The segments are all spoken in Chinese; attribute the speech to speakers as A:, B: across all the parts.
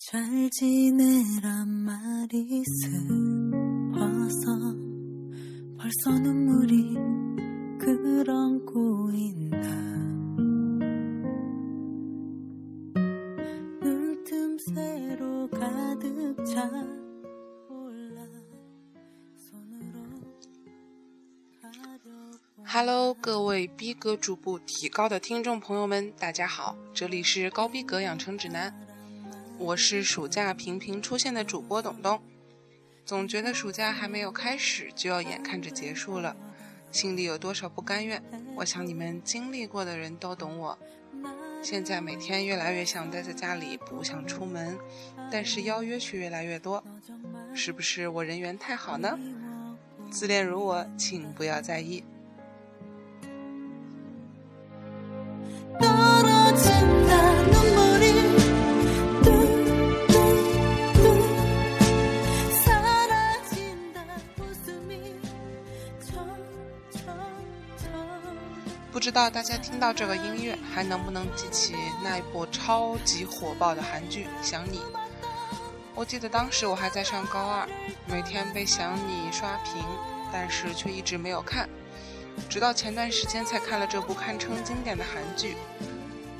A: 잘 지내란 말이 슬퍼서 벌써 눈물이 그렁고 있다 눈틈새로 가득 차올라 손으로 가려보
B: Hello，各位逼格逐步提高的听众朋友们，大家好，这里是高逼格养成指南， 我是暑假频频出现的主播董董。总觉得暑假还没有开始就要眼看着结束了，心里有多少不甘愿？我想你们经历过的人都懂我。现在每天越来越想待在家里，不想出门，但是邀约却越来越多，是不是我人缘太好呢？自恋如我，请不要在意。不知道大家听到这个音乐，还能不能记起那一部超级火爆的韩剧《想你》？我记得当时我还在上高二，每天被《想你》刷屏，但是却一直没有看，直到前段时间才看了这部堪称经典的韩剧。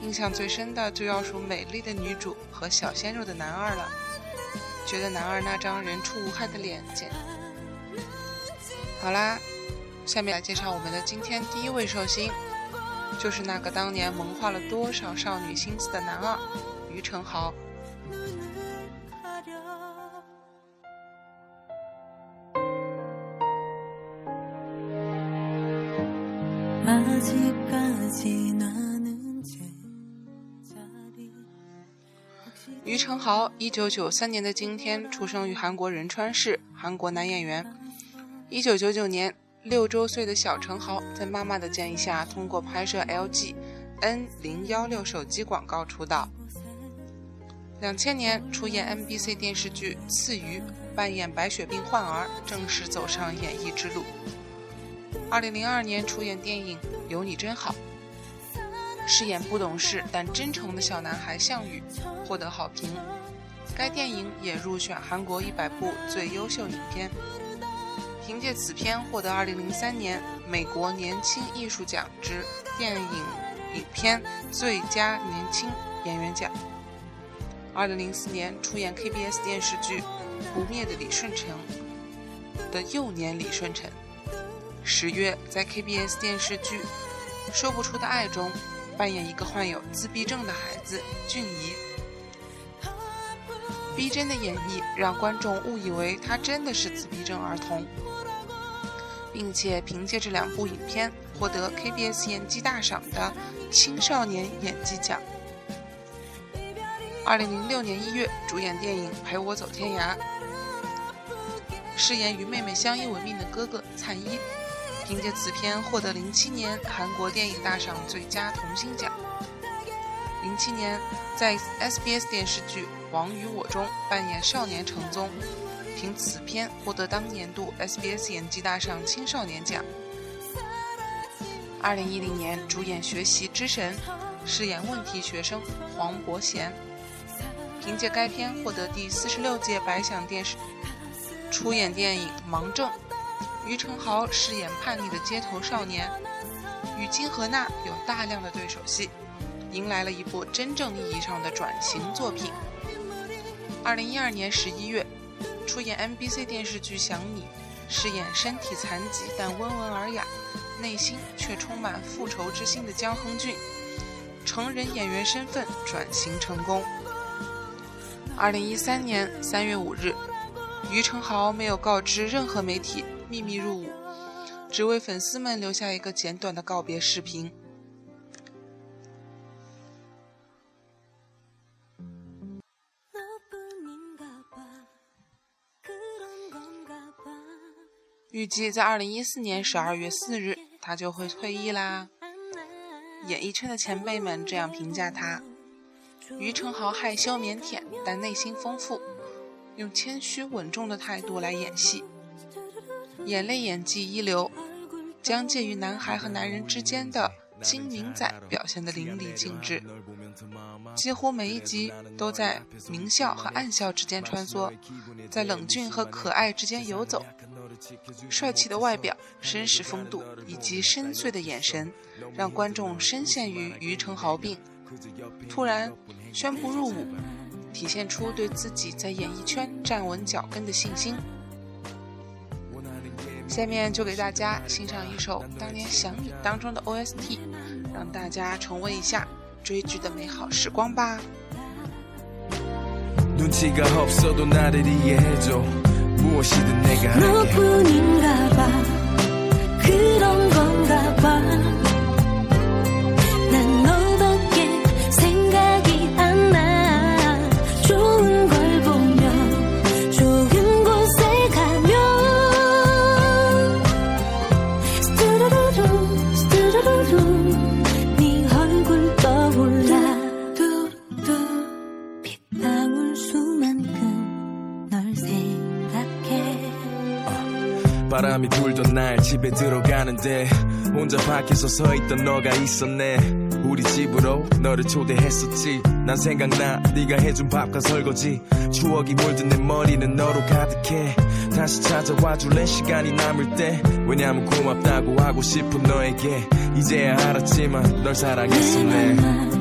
B: 印象最深的就要数美丽的女主和小鲜肉的男二了，觉得男二那张人畜无害的脸简。好啦，下面来介绍我们的今天第一位寿星就是那个当年萌化了多少少女心思的男二于承豪。于承豪一九九三年的今天出生于韩国仁川市韩国男演员。一九九九年六周岁的小承豪在妈妈的建议下，通过拍摄 LG N 零幺六手机广告出道。两千年出演 MBC 电视剧《刺鱼》，扮演白血病患儿，正式走上演艺之路。二零零二年出演电影《有你真好》，饰演不懂事但真诚的小男孩项羽，获得好评。该电影也入选韩国一百部最优秀影片。凭借此片获得2003年美国年轻艺术奖之电影影片最佳年轻演员奖。2004年出演 KBS 电视剧《不灭的李舜臣》的幼年李舜臣。十月在 KBS 电视剧《说不出的爱》中扮演一个患有自闭症的孩子俊怡。逼真的演绎让观众误以为他真的是自闭症儿童，并且凭借这两部影片获得 KBS 演技大赏的青少年演技奖。二零零六年一月主演电影《陪我走天涯》，饰演与妹妹相依为命的哥哥灿一。凭借此片获得零七年韩国电影大赏最佳童星奖。零七年在 SBS 电视剧《王与我》中扮演少年成宗，凭此片获得当年度 SBS 演技大赏青少年奖。二零一零年主演《学习之神》，饰演问题学生黄伯贤，凭借该片获得第四十六届白想电视出演电影《盲症》。于承豪饰演叛逆的街头少年，与金荷娜有大量的对手戏，迎来了一部真正意义上的转型作品。二零一二年十一月，出演 MBC 电视剧《想你》，饰演身体残疾但温文尔雅，内心却充满复仇之心的姜亨俊，成人演员身份转型成功。二零一三年三月五日，于承豪没有告知任何媒体。秘密入伍，只为粉丝们留下一个简短的告别视频。预计在二零一四年十二月四日，他就会退役啦。演艺圈的前辈们这样评价他：于承豪害羞腼腆，但内心丰富，用谦虚稳重的态度来演戏。眼泪演技一流，将介于男孩和男人之间的精明仔表现得淋漓尽致。几乎每一集都在明笑和暗笑之间穿梭，在冷峻和可爱之间游走。帅气的外表、绅士风度以及深邃的眼神，让观众深陷于于承豪病。突然宣布入伍，体现出对自己在演艺圈站稳脚跟的信心。下面就给大家欣赏一首当年《想你》当中的 OST，让大家重温一下追剧的美好时光吧。
C: 무엇이든 내가
A: 너뿐인가 봐. 그런 건가 봐.
C: 바람이 불던 날 집에 들어가는데 혼자 밖에서 서 있던 너가 있었네. 우리 집으로 너를 초대했었지. 난 생각나 네가 해준 밥과 설거지. 추억이 물든 내 머리는 너로 가득해. 다시 찾아와 줄래? 시간이 남을 때. 왜냐면 고맙다고 하고 싶은 너에게. 이제야 알았지만 널 사랑했었네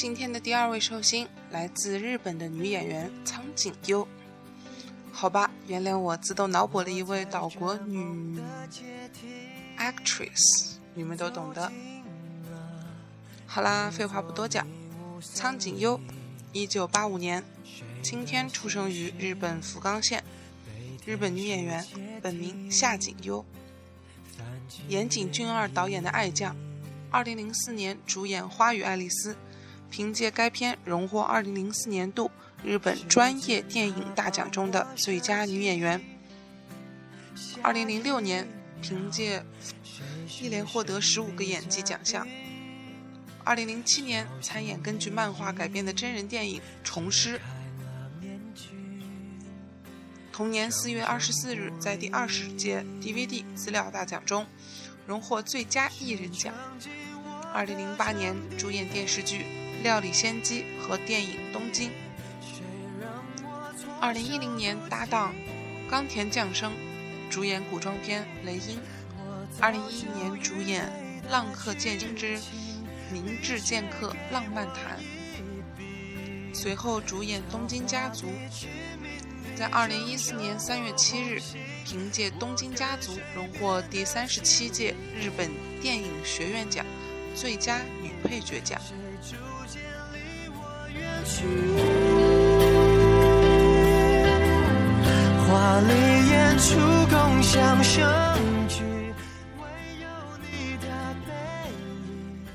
B: 今天的第二位寿星来自日本的女演员苍井优。好吧，原谅我自动脑补了一位岛国女 actress，你们都懂的。好啦，废话不多讲，苍井优，一九八五年，今天出生于日本福冈县，日本女演员，本名夏井优。岩井俊二导演的《爱将》，二零零四年主演《花与爱丽丝》，凭借该片荣获二零零四年度日本专业电影大奖中的最佳女演员。二零零六年凭借一连获得十五个演技奖项。二零零七年参演根据漫画改编的真人电影《虫师》。同年四月二十四日，在第二十届 DVD 资料大奖中荣获最佳艺人奖。二零零八年主演电视剧《料理仙姬》和电影《东京》。二零一零年搭档冈田将生主演古装片《雷音》。二零一一年主演《浪客剑心之明智剑客浪漫谈》。随后主演《东京家族》。在二零一四年三月七日，凭借《东京家族》荣获第三十七届日本电影学院奖最佳女配角奖。
D: 华丽演出共享盛举，唯有你的背影，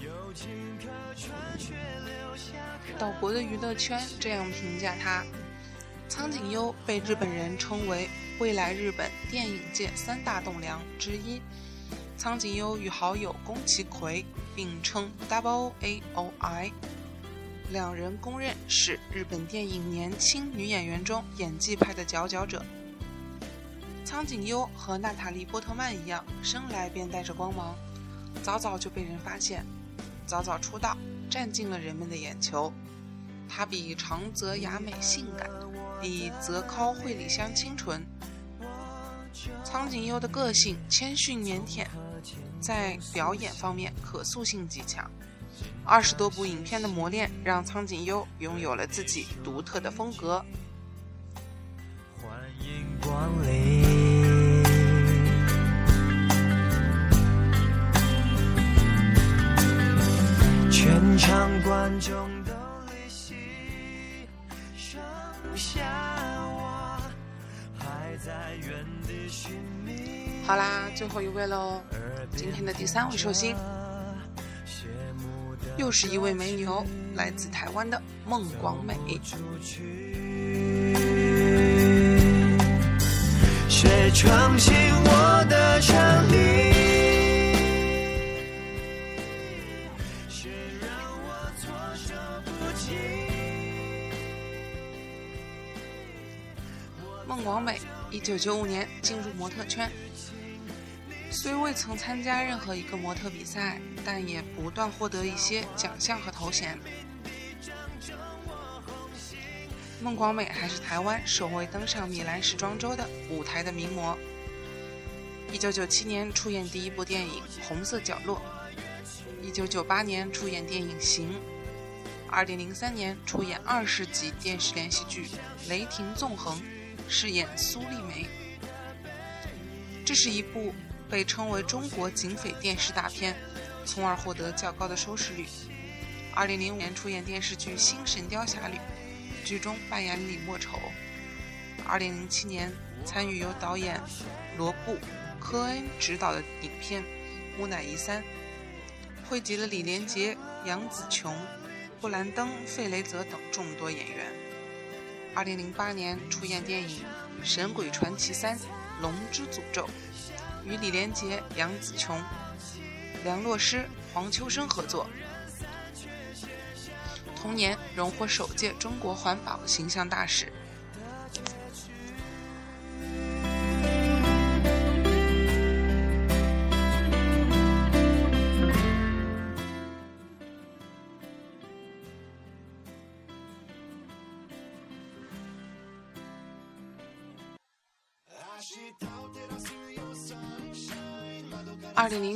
D: 有情可传却留下
B: 岛国的娱乐圈这样评价他：苍井优被日本人称为未来日本电影界三大栋梁之一。苍井优与好友宫崎葵并称 “W A O I” 两人公认是日本电影年轻女演员中演技派的佼佼者。苍井优和娜塔莉波特曼一样，生来便带着光芒，早早就被人发现，早早出道，占尽了人们的眼球。她比长泽雅美性感，比泽尻惠里香清纯。苍井优的个性谦逊腼腆，在表演方面可塑性极强。二十多部影片的磨练，让苍井优拥有了自己独特的风格。
D: 欢迎光临，全场观众都离席，剩下我还在原地寻觅。
B: 好啦，最后一位喽，今天的第三位寿星，又是一位美女哦，来自台湾的孟广美。
D: 谁闯进我的城里？谁让我措手不及？
B: 孟广美，一九九五年进入模特圈，虽未曾参加任何一个模特比赛，但也不断获得一些奖项和头衔。孟广美还是台湾首位登上米兰时装周的舞台的名模。一九九七年出演第一部电影《红色角落》，一九九八年出演电影《行》，二零零三年出演二十集电视连续剧《雷霆纵横》，饰演苏丽梅。这是一部被称为中国警匪电视大片，从而获得较高的收视率。二零零五年出演电视剧《新神雕侠侣》，剧中扮演李莫愁。二零零七年参与由导演罗布·科恩执导的影片《木乃伊三》，汇集了李连杰、杨紫琼、布兰登·费雷泽等众多演员。二零零八年出演电影《神鬼传奇三：龙之诅咒》，与李连杰、杨紫琼、梁洛施、黄秋生合作。同年荣获首届中国环保形象大使。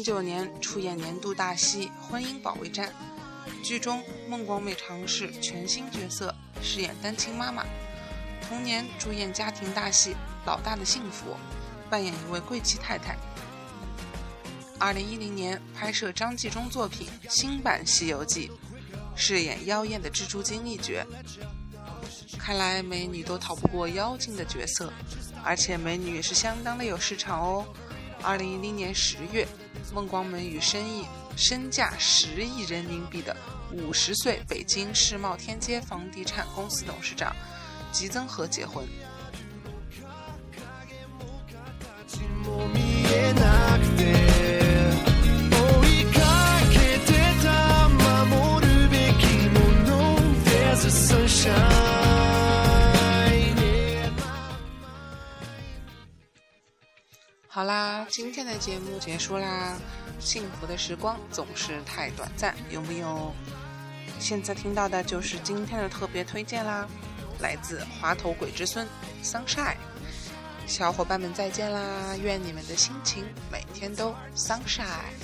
B: 九年出演年度大戏《婚姻保卫战》，剧中孟广美尝试全新角色，饰演单亲妈妈。同年主演家庭大戏《老大的幸福》，扮演一位贵气太太。二零一零年拍摄张纪中作品新版《西游记》，饰演妖艳的蜘蛛精一角。看来美女都逃不过妖精的角色，而且美女也是相当的有市场哦。二零一零年十月，孟光门与生意身价十亿人民币的五十岁北京世贸天阶房地产公司董事长吉增和结婚。好啦，今天的节目结束啦。幸福的时光总是太短暂，有没有？现在听到的就是今天的特别推荐啦，来自滑头鬼之孙 Sunshine。小伙伴们再见啦！愿你们的心情每天都 sunshine。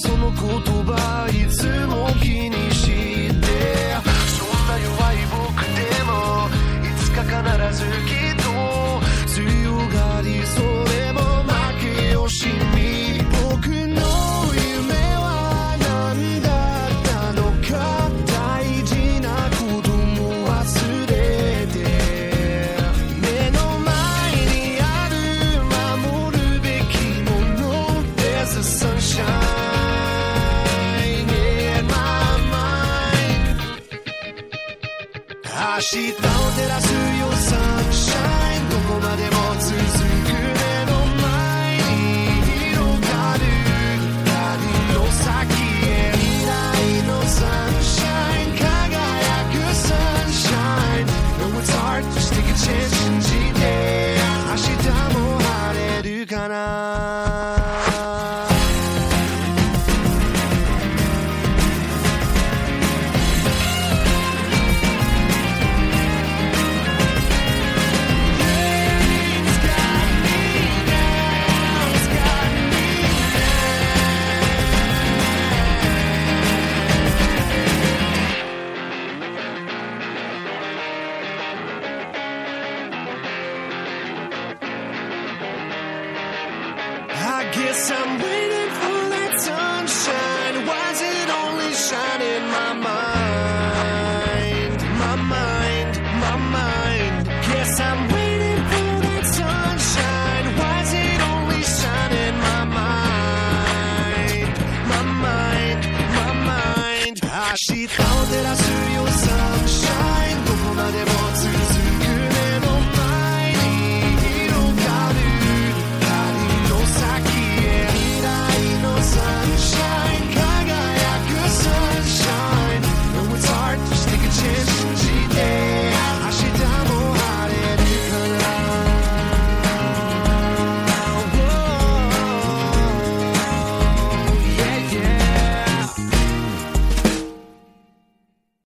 D: その言葉いつも気に